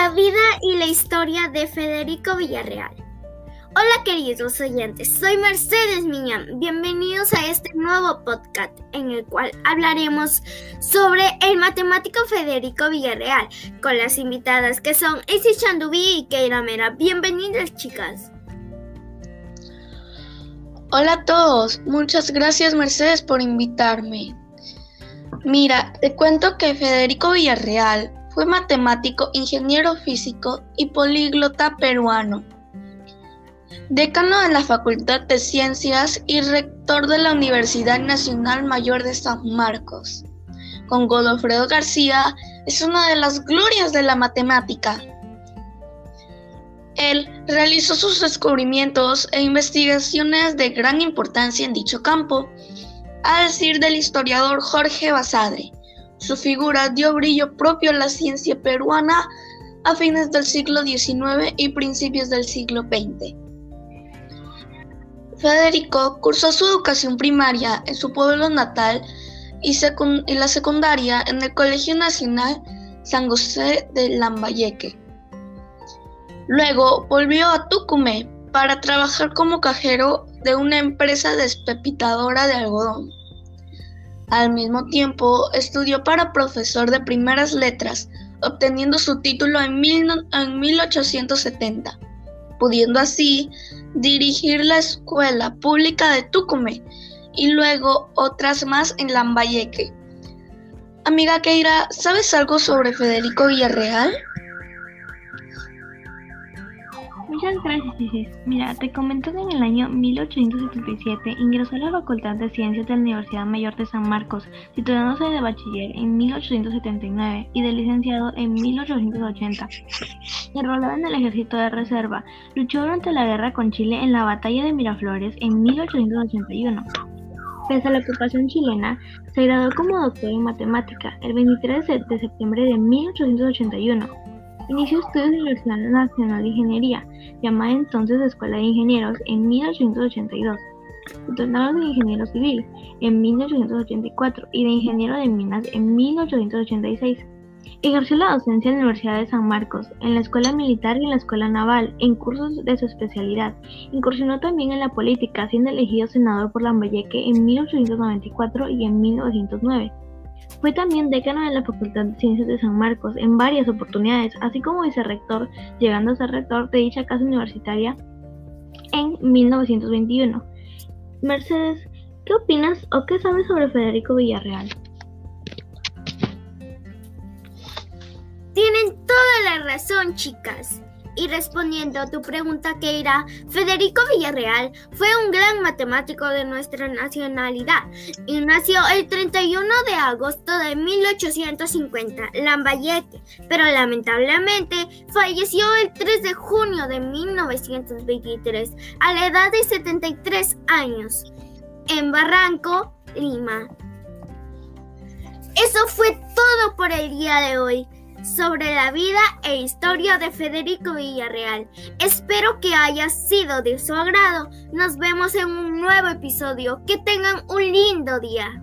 La vida y la historia de Federico Villarreal. Hola queridos oyentes, soy Mercedes Miñán. Bienvenidos a este nuevo podcast en el cual hablaremos sobre el matemático Federico Villarreal con las invitadas que son Isi Chandubí y Keira Mera. Bienvenidas chicas. Hola a todos, muchas gracias Mercedes por invitarme. Mira, te cuento que Federico Villarreal fue matemático, ingeniero físico y políglota peruano. Decano de la Facultad de Ciencias y rector de la Universidad Nacional Mayor de San Marcos. Con Godofredo García es una de las glorias de la matemática. Él realizó sus descubrimientos e investigaciones de gran importancia en dicho campo, a decir del historiador Jorge Basadre. Su figura dio brillo propio a la ciencia peruana a fines del siglo XIX y principios del siglo XX. Federico cursó su educación primaria en su pueblo natal y, la secundaria en el Colegio Nacional San José de Lambayeque. Luego volvió a Tucumé para trabajar como cajero de una empresa despepitadora de algodón. Al mismo tiempo, estudió para profesor de primeras letras, obteniendo su título en, 1870, pudiendo así dirigir la escuela pública de Tucumé y luego otras más en Lambayeque. Amiga Keira, ¿sabes algo sobre Federico Villarreal? Muchas gracias, Isis. Mira, te comento que en el año 1877 ingresó a la Facultad de Ciencias de la Universidad Mayor de San Marcos, titulándose de bachiller en 1879 y de licenciado en 1880. Enrolado en el ejército de reserva, luchó durante la guerra con Chile en la batalla de Miraflores en 1881. Pese a la ocupación chilena, se graduó como doctor en matemática el 23 de septiembre de 1881 Inició estudios en la Universidad Nacional de Ingeniería, llamada entonces Escuela de Ingenieros, en 1882. Titulado de Ingeniero Civil en 1884 y de Ingeniero de Minas en 1886. Ejerció la docencia en la Universidad de San Marcos, en la Escuela Militar y en la Escuela Naval, en cursos de su especialidad. Incursionó también en la política, siendo elegido senador por Lambayeque en 1894 y en 1909. Fue también decano de la Facultad de Ciencias de San Marcos en varias oportunidades, así como vicerrector, llegando a ser rector de dicha casa universitaria en 1921. Mercedes, ¿qué opinas o qué sabes sobre Federico Villarreal? Tienen toda la razón, chicas. Y respondiendo a tu pregunta, Keira, Federico Villarreal fue un gran matemático de nuestra nacionalidad y nació el 31 de agosto de 1850, Lambayeque, pero lamentablemente falleció el 3 de junio de 1923 a la edad de 73 años en Barranco, Lima. Eso fue todo por el día de hoy sobre la vida e historia de Federico Villarreal. Espero que haya sido de su agrado. Nos vemos en un nuevo episodio. Que tengan un lindo día.